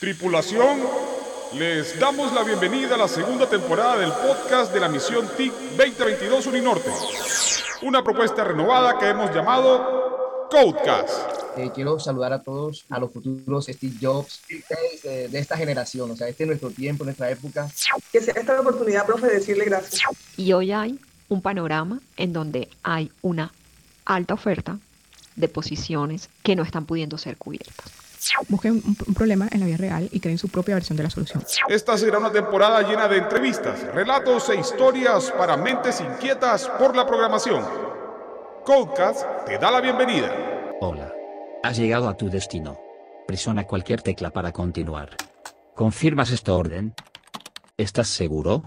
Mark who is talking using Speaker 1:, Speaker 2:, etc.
Speaker 1: Tripulación, les damos la bienvenida a la segunda temporada del podcast de la misión TIC 2022 Uninorte. Una propuesta renovada que hemos llamado Codecast.
Speaker 2: Eh, quiero saludar a todos, a los futuros Steve Jobs de, de esta generación. O sea, este es nuestro tiempo, nuestra época.
Speaker 3: Que sea esta la oportunidad, profe, de decirle gracias.
Speaker 4: Y hoy hay un panorama en donde hay una alta oferta de posiciones que no están pudiendo ser cubiertas.
Speaker 5: Busquen un, un problema en la vida real y creen su propia versión de la solución.
Speaker 1: Esta será una temporada llena de entrevistas, relatos e historias para mentes inquietas por la programación. Codecast te da la bienvenida.
Speaker 6: Hola. Has llegado a tu destino. Presiona cualquier tecla para continuar. ¿Confirmas esta orden? ¿Estás seguro?